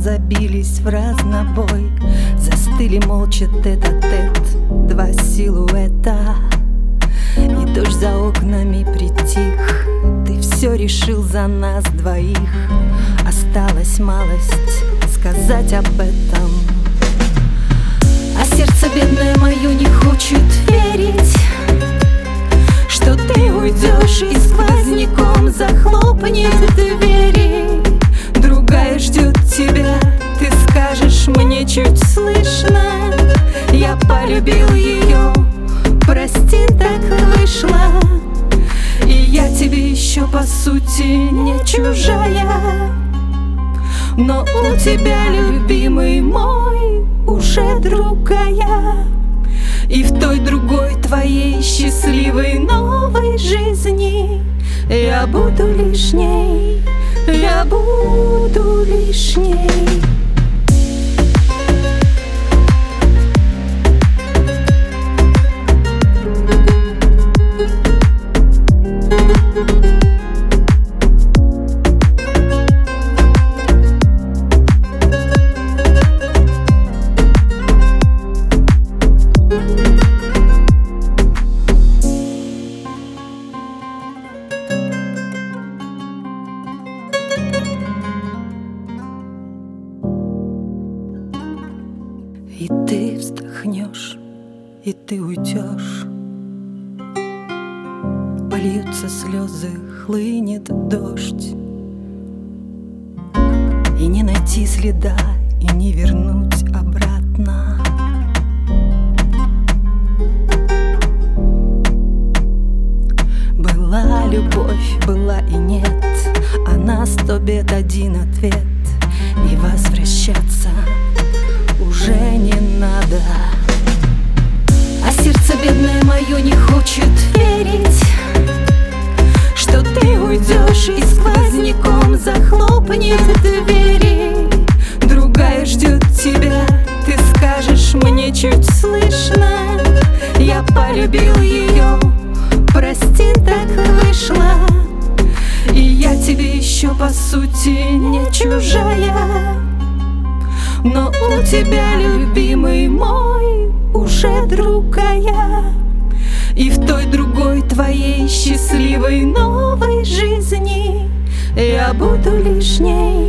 забились в разнобой. Застыли молча тет-а-тет Два силуэта. И дождь за окнами притих Ты все решил за нас двоих. Осталась малость сказать об этом. А сердце бедное мое не хочет сути не чужая. Но у тебя, любимый мой, уже другая. И в той другой твоей счастливой новой жизни Я буду лишней, я буду лишней И ты вздохнешь, и ты уйдешь. Польются слезы, хлынет дождь. И не найти следа, и не вернуть обратно. Была любовь, была и нет. А на сто бед один ответ. И возвращаться хочет верить Что ты уйдешь и сквозняком захлопнет двери. Другая ждет тебя, ты скажешь мне чуть слышно. Я полюбил ее, прости, так вышло. И я тебе еще по сути не чужая. Но у тебя, любимый мой, уже другая И в той другой твоей счастливой новой жизни Я буду лишней,